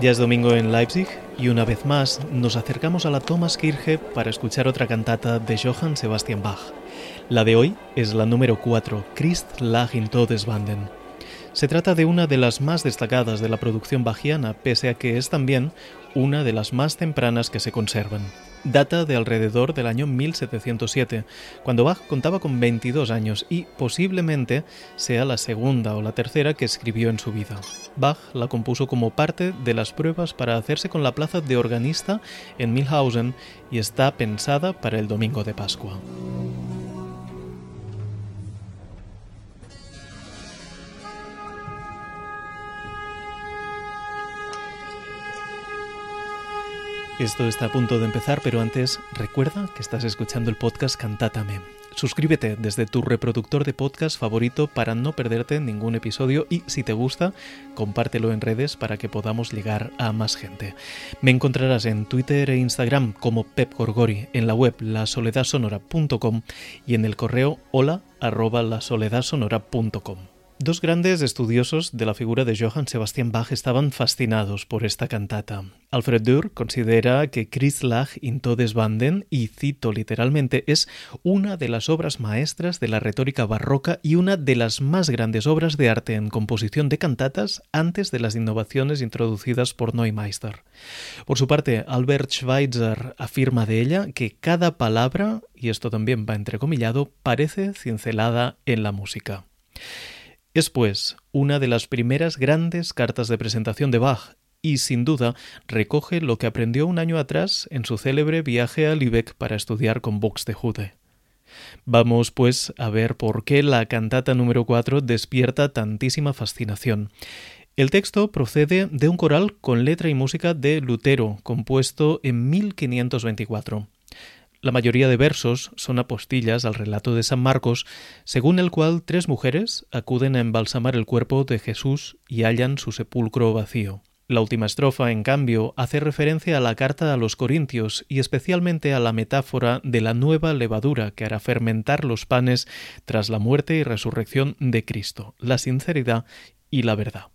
Ya es domingo en Leipzig y una vez más nos acercamos a la Thomaskirche para escuchar otra cantata de Johann Sebastian Bach. La de hoy es la número 4, Christ lag in Todesbanden. Se trata de una de las más destacadas de la producción bajiana, pese a que es también una de las más tempranas que se conservan data de alrededor del año 1707, cuando Bach contaba con 22 años y posiblemente sea la segunda o la tercera que escribió en su vida. Bach la compuso como parte de las pruebas para hacerse con la plaza de organista en Milhausen y está pensada para el domingo de Pascua. Esto está a punto de empezar, pero antes recuerda que estás escuchando el podcast Cantátame. Suscríbete desde tu reproductor de podcast favorito para no perderte ningún episodio y si te gusta, compártelo en redes para que podamos llegar a más gente. Me encontrarás en Twitter e Instagram como Pep Gorgori, en la web lasoledadsonora.com y en el correo hola arroba. Dos grandes estudiosos de la figura de Johann Sebastian Bach estaban fascinados por esta cantata. Alfred Durr considera que Christlach in Todesbanden, y cito literalmente, es una de las obras maestras de la retórica barroca y una de las más grandes obras de arte en composición de cantatas antes de las innovaciones introducidas por Neumeister. Por su parte, Albert Schweitzer afirma de ella que cada palabra, y esto también va entrecomillado, parece cincelada en la música. Es, pues, una de las primeras grandes cartas de presentación de Bach y, sin duda, recoge lo que aprendió un año atrás en su célebre viaje a Lübeck para estudiar con Buxtehude. Vamos, pues, a ver por qué la cantata número 4 despierta tantísima fascinación. El texto procede de un coral con letra y música de Lutero, compuesto en 1524. La mayoría de versos son apostillas al relato de San Marcos, según el cual tres mujeres acuden a embalsamar el cuerpo de Jesús y hallan su sepulcro vacío. La última estrofa, en cambio, hace referencia a la carta a los Corintios y especialmente a la metáfora de la nueva levadura que hará fermentar los panes tras la muerte y resurrección de Cristo, la sinceridad y la verdad.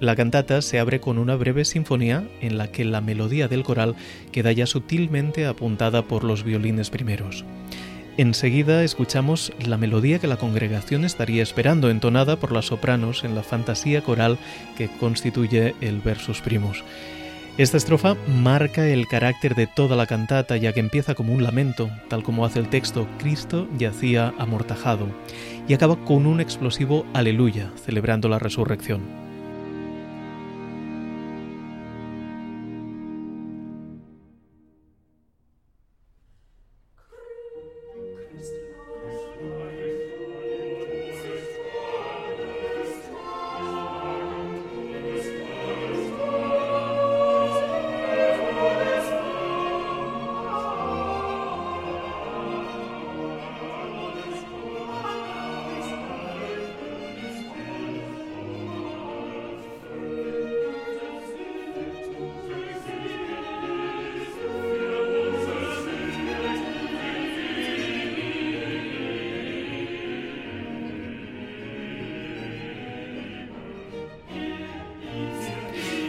La cantata se abre con una breve sinfonía en la que la melodía del coral queda ya sutilmente apuntada por los violines primeros. Enseguida escuchamos la melodía que la congregación estaría esperando, entonada por las sopranos en la fantasía coral que constituye el versus primus. Esta estrofa marca el carácter de toda la cantata, ya que empieza como un lamento, tal como hace el texto Cristo yacía amortajado, y acaba con un explosivo aleluya, celebrando la resurrección.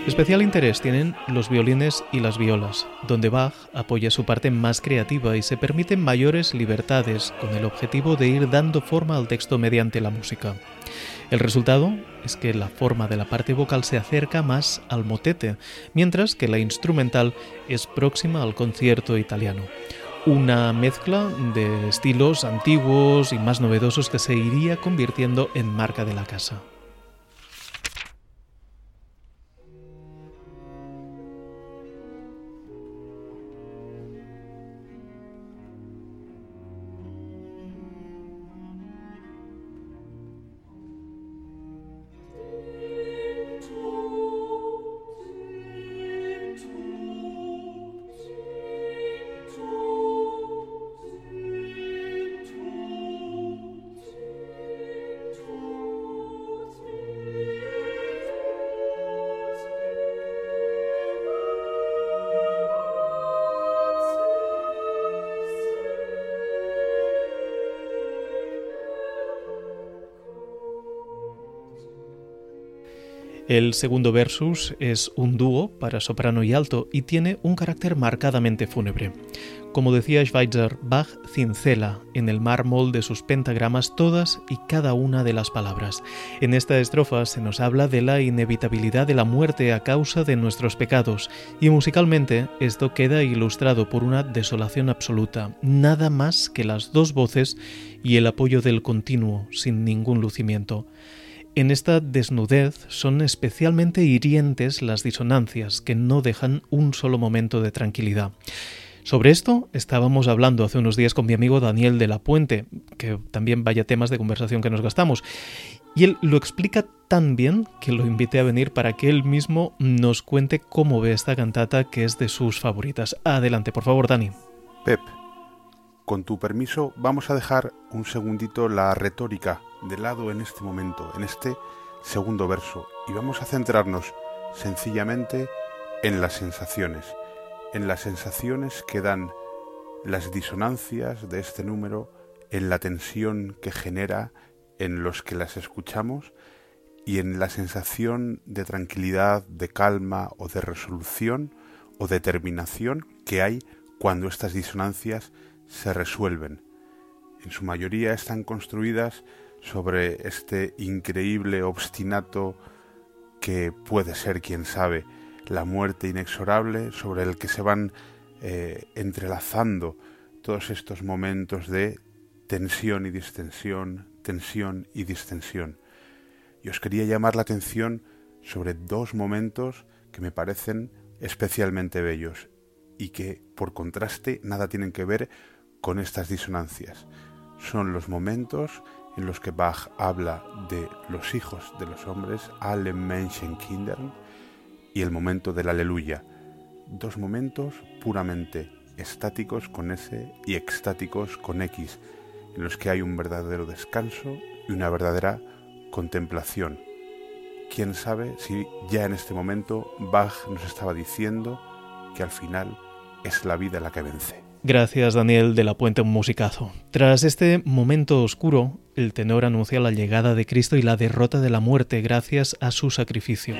Especial interés tienen los violines y las violas, donde Bach apoya su parte más creativa y se permiten mayores libertades con el objetivo de ir dando forma al texto mediante la música. El resultado es que la forma de la parte vocal se acerca más al motete, mientras que la instrumental es próxima al concierto italiano. Una mezcla de estilos antiguos y más novedosos que se iría convirtiendo en marca de la casa. El segundo versus es un dúo para soprano y alto y tiene un carácter marcadamente fúnebre. Como decía Schweitzer, Bach cincela en el mármol de sus pentagramas todas y cada una de las palabras. En esta estrofa se nos habla de la inevitabilidad de la muerte a causa de nuestros pecados y musicalmente esto queda ilustrado por una desolación absoluta, nada más que las dos voces y el apoyo del continuo sin ningún lucimiento. En esta desnudez son especialmente hirientes las disonancias que no dejan un solo momento de tranquilidad. Sobre esto estábamos hablando hace unos días con mi amigo Daniel de la Puente, que también vaya temas de conversación que nos gastamos, y él lo explica tan bien que lo invité a venir para que él mismo nos cuente cómo ve esta cantata que es de sus favoritas. Adelante, por favor, Dani. Pep, con tu permiso vamos a dejar un segundito la retórica de lado en este momento, en este segundo verso, y vamos a centrarnos sencillamente en las sensaciones, en las sensaciones que dan las disonancias de este número, en la tensión que genera en los que las escuchamos y en la sensación de tranquilidad, de calma o de resolución o determinación que hay cuando estas disonancias se resuelven. En su mayoría están construidas sobre este increíble obstinato que puede ser, quién sabe, la muerte inexorable, sobre el que se van eh, entrelazando todos estos momentos de tensión y distensión, tensión y distensión. Y os quería llamar la atención sobre dos momentos que me parecen especialmente bellos y que, por contraste, nada tienen que ver con estas disonancias. Son los momentos en los que Bach habla de los hijos de los hombres, alle Menschenkindern, y el momento del aleluya. Dos momentos puramente estáticos con S y extáticos con X, en los que hay un verdadero descanso y una verdadera contemplación. Quién sabe si ya en este momento Bach nos estaba diciendo que al final es la vida la que vence. Gracias Daniel de la Puente un musicazo. Tras este momento oscuro, el tenor anuncia la llegada de Cristo y la derrota de la muerte gracias a su sacrificio.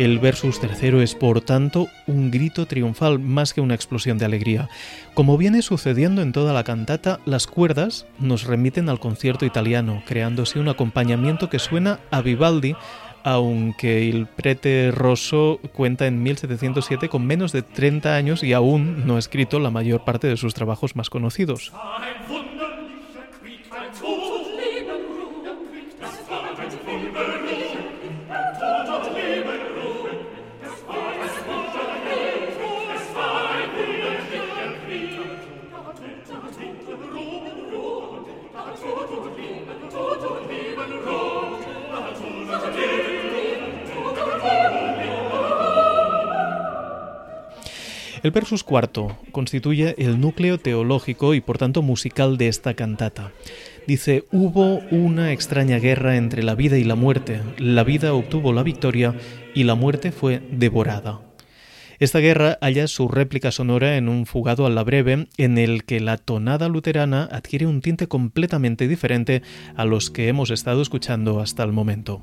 El versus tercero es, por tanto, un grito triunfal más que una explosión de alegría. Como viene sucediendo en toda la cantata, las cuerdas nos remiten al concierto italiano, creándose un acompañamiento que suena a Vivaldi, aunque el prete Rosso cuenta en 1707 con menos de 30 años y aún no ha escrito la mayor parte de sus trabajos más conocidos. El versus cuarto constituye el núcleo teológico y por tanto musical de esta cantata. Dice, hubo una extraña guerra entre la vida y la muerte, la vida obtuvo la victoria y la muerte fue devorada. Esta guerra halla su réplica sonora en un fugado a la breve en el que la tonada luterana adquiere un tinte completamente diferente a los que hemos estado escuchando hasta el momento.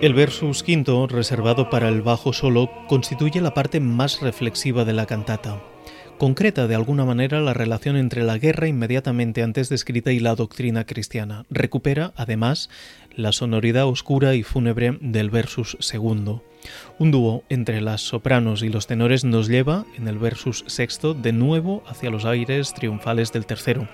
El versus quinto, reservado para el bajo solo, constituye la parte más reflexiva de la cantata. Concreta de alguna manera la relación entre la guerra inmediatamente antes descrita y la doctrina cristiana. Recupera, además, la sonoridad oscura y fúnebre del versus segundo. Un dúo entre las sopranos y los tenores nos lleva, en el versus sexto, de nuevo hacia los aires triunfales del tercero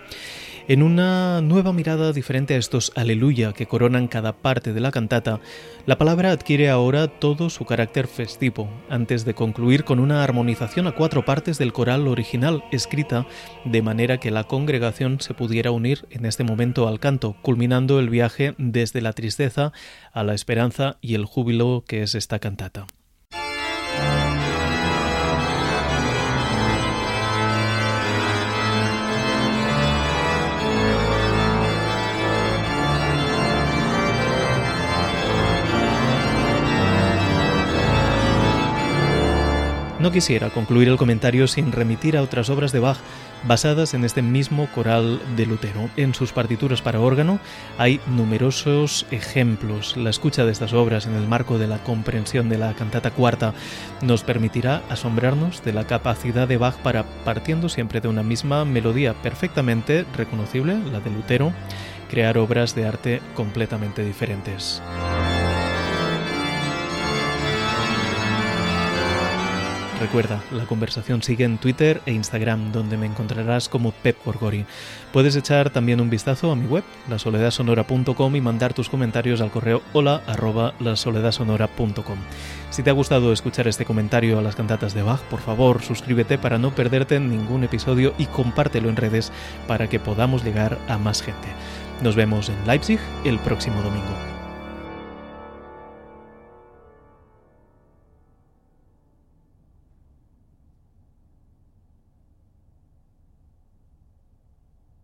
en una nueva mirada diferente a estos aleluya que coronan cada parte de la cantata, la palabra adquiere ahora todo su carácter festivo, antes de concluir con una armonización a cuatro partes del coral original, escrita de manera que la congregación se pudiera unir en este momento al canto, culminando el viaje desde la tristeza a la esperanza y el júbilo que es esta cantata. No quisiera concluir el comentario sin remitir a otras obras de Bach basadas en este mismo coral de Lutero. En sus partituras para órgano hay numerosos ejemplos. La escucha de estas obras en el marco de la comprensión de la cantata cuarta nos permitirá asombrarnos de la capacidad de Bach para, partiendo siempre de una misma melodía perfectamente reconocible, la de Lutero, crear obras de arte completamente diferentes. Recuerda, la conversación sigue en Twitter e Instagram, donde me encontrarás como Pep Gorgori. Puedes echar también un vistazo a mi web, lasoledadsonora.com y mandar tus comentarios al correo hola arroba lasoledadsonora.com. Si te ha gustado escuchar este comentario a las cantatas de Bach, por favor suscríbete para no perderte ningún episodio y compártelo en redes para que podamos llegar a más gente. Nos vemos en Leipzig el próximo domingo.